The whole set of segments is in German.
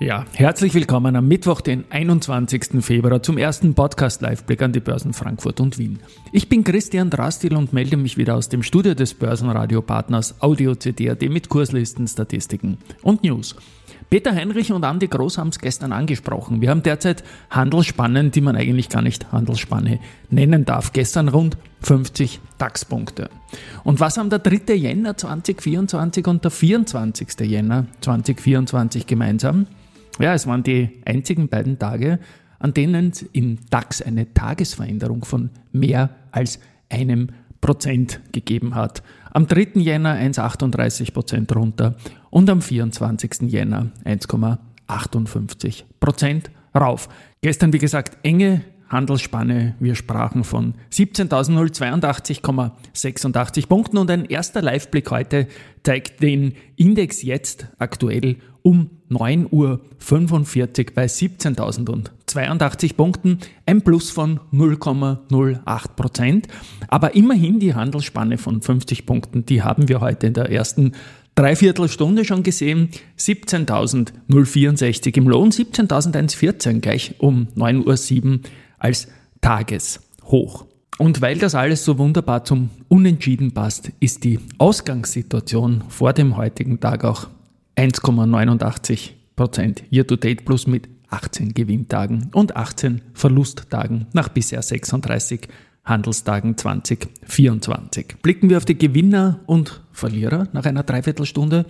Ja, herzlich willkommen am Mittwoch, den 21. Februar zum ersten Podcast Liveblick an die Börsen Frankfurt und Wien. Ich bin Christian Drastil und melde mich wieder aus dem Studio des Börsenradio-Partners Audio CD.at mit Kurslisten, Statistiken und News. Peter Heinrich und Andi Groß haben es gestern angesprochen. Wir haben derzeit Handelsspannen, die man eigentlich gar nicht Handelsspanne nennen darf. Gestern rund 50 DAX-Punkte. Und was haben der 3. Jänner 2024 und der 24. Jänner 2024 gemeinsam? Ja, es waren die einzigen beiden Tage, an denen es im DAX eine Tagesveränderung von mehr als einem Prozent gegeben hat. Am 3. Jänner 1,38 Prozent runter und am 24. Jänner 1,58 Prozent rauf. Gestern, wie gesagt, enge Handelsspanne. Wir sprachen von 17.082,86 Punkten und ein erster Liveblick heute zeigt den Index jetzt aktuell um 9.45 Uhr bei 17.082 Punkten, ein Plus von 0,08 Prozent. Aber immerhin die Handelsspanne von 50 Punkten, die haben wir heute in der ersten Dreiviertelstunde schon gesehen. 17.064 im Lohn, 17.114 gleich um 9.07 Uhr als Tageshoch. Und weil das alles so wunderbar zum Unentschieden passt, ist die Ausgangssituation vor dem heutigen Tag auch 1,89 Prozent Year-to-Date plus mit 18 Gewinntagen und 18 Verlusttagen nach bisher 36 Handelstagen 2024. Blicken wir auf die Gewinner und Verlierer nach einer Dreiviertelstunde.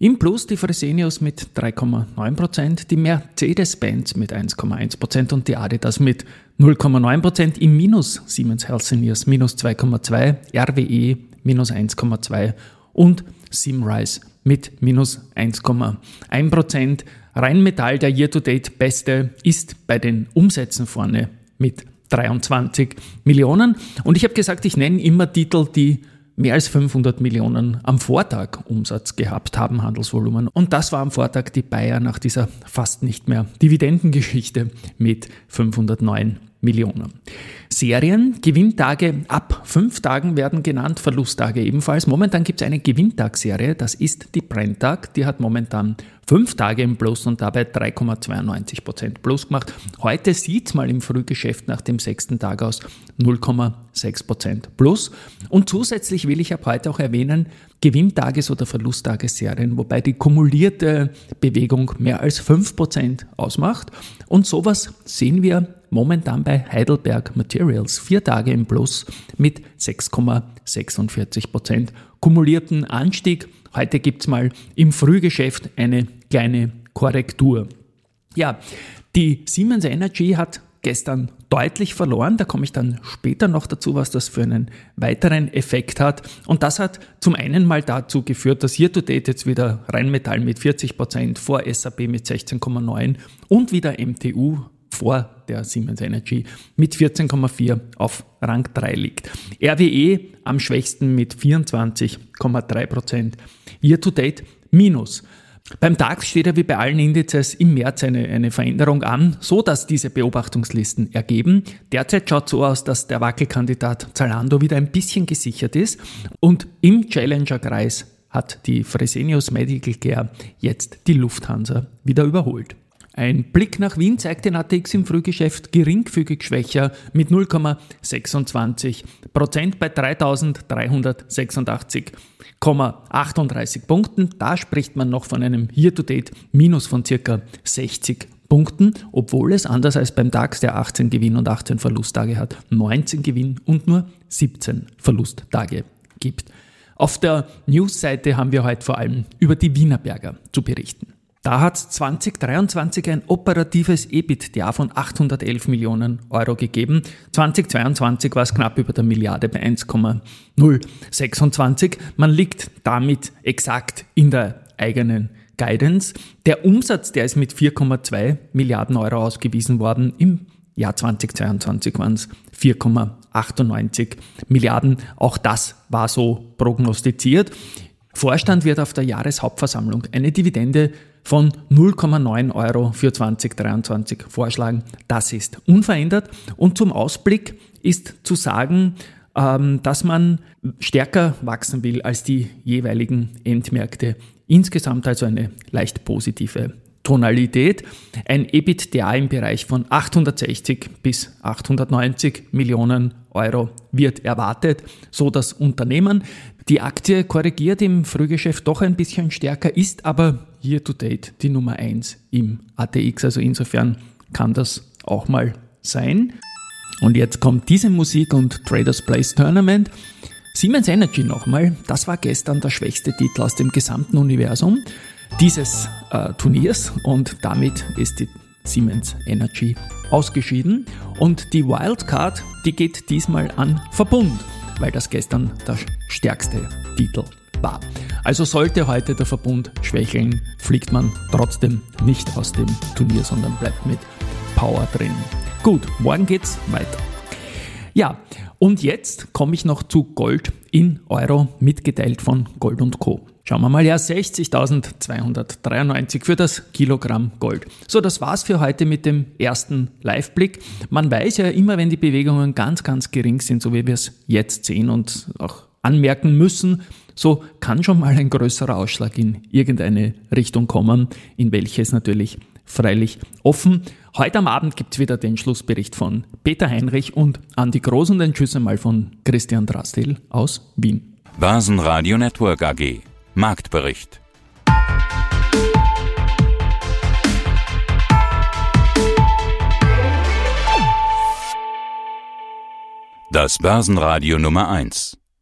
Im Plus die Fresenius mit 3,9%, die Mercedes-Benz mit 1,1% und die Adidas mit 0,9%. Im Minus Siemens Healthineers minus 2,2%, RWE minus 1,2% und Simrise mit minus 1,1%. Rheinmetall, der Year-to-Date beste, ist bei den Umsätzen vorne mit 23 Millionen. Und ich habe gesagt, ich nenne immer Titel, die mehr als 500 Millionen am Vortag Umsatz gehabt haben, Handelsvolumen. Und das war am Vortag die Bayer nach dieser fast nicht mehr Dividendengeschichte mit 509 Millionen. Serien, Gewinntage ab fünf Tagen werden genannt, Verlusttage ebenfalls. Momentan gibt es eine Gewinntagserie, das ist die Brenntag, die hat momentan fünf Tage im Plus und dabei 3,92% Plus gemacht. Heute sieht es mal im Frühgeschäft nach dem sechsten Tag aus 0,6% Plus. Und zusätzlich will ich ab heute auch erwähnen, Gewinntages- oder Verlusttagesserien, wobei die kumulierte Bewegung mehr als 5% ausmacht. Und sowas sehen wir momentan bei Heidelberg Materials. Vier Tage im Plus mit 6,46% kumulierten Anstieg. Heute gibt es mal im Frühgeschäft eine kleine Korrektur. Ja, die Siemens Energy hat gestern deutlich verloren. Da komme ich dann später noch dazu, was das für einen weiteren Effekt hat. Und das hat zum einen mal dazu geführt, dass Year to Date jetzt wieder Rheinmetall mit 40 Prozent vor SAP mit 16,9 und wieder MTU vor der Siemens Energy mit 14,4 auf Rang 3 liegt. RWE am schwächsten mit 24,3 Prozent. Year to Date minus. Beim DAX steht ja wie bei allen Indizes im März eine, eine Veränderung an, so dass diese Beobachtungslisten ergeben. Derzeit schaut so aus, dass der Wackelkandidat Zalando wieder ein bisschen gesichert ist und im Challenger-Kreis hat die Fresenius Medical Care jetzt die Lufthansa wieder überholt. Ein Blick nach Wien zeigt den ATX im Frühgeschäft geringfügig schwächer mit 0,26 Prozent bei 3.386,38 Punkten. Da spricht man noch von einem Year-to-Date-Minus von circa 60 Punkten, obwohl es anders als beim DAX, der 18 Gewinn- und 18 Verlusttage hat, 19 Gewinn- und nur 17 Verlusttage gibt. Auf der News-Seite haben wir heute vor allem über die Wienerberger zu berichten. Da hat es 2023 ein operatives EBITDA von 811 Millionen Euro gegeben. 2022 war es knapp über der Milliarde bei 1,026. Man liegt damit exakt in der eigenen Guidance. Der Umsatz, der ist mit 4,2 Milliarden Euro ausgewiesen worden im Jahr 2022 waren es 4,98 Milliarden. Auch das war so prognostiziert. Vorstand wird auf der Jahreshauptversammlung eine Dividende von 0,9 Euro für 2023 vorschlagen. Das ist unverändert. Und zum Ausblick ist zu sagen, ähm, dass man stärker wachsen will als die jeweiligen Endmärkte. Insgesamt also eine leicht positive Tonalität. Ein EBITDA im Bereich von 860 bis 890 Millionen Euro wird erwartet, so das Unternehmen. Die Aktie korrigiert im Frühgeschäft doch ein bisschen stärker, ist aber year to date die Nummer 1 im ATX. Also insofern kann das auch mal sein. Und jetzt kommt diese Musik und Traders Place Tournament. Siemens Energy nochmal, das war gestern der schwächste Titel aus dem gesamten Universum dieses äh, Turniers und damit ist die Siemens Energy ausgeschieden. Und die Wildcard, die geht diesmal an Verbund, weil das gestern der stärkste Titel war. Also sollte heute der Verbund schwächeln, fliegt man trotzdem nicht aus dem Turnier, sondern bleibt mit Power drin. Gut, morgen geht's weiter. Ja, und jetzt komme ich noch zu Gold in Euro mitgeteilt von Gold und Co. Schauen wir mal, ja, 60.293 für das Kilogramm Gold. So, das war's für heute mit dem ersten Live-Blick. Man weiß ja immer, wenn die Bewegungen ganz, ganz gering sind, so wie wir es jetzt sehen und auch anmerken müssen, so kann schon mal ein größerer Ausschlag in irgendeine Richtung kommen, in welche es natürlich freilich offen. Heute am Abend gibt's wieder den Schlussbericht von Peter Heinrich und Andi Groß und ein Tschüss einmal von Christian Drastil aus Wien. Basenradio Network AG Marktbericht. Das Börsenradio Nummer 1.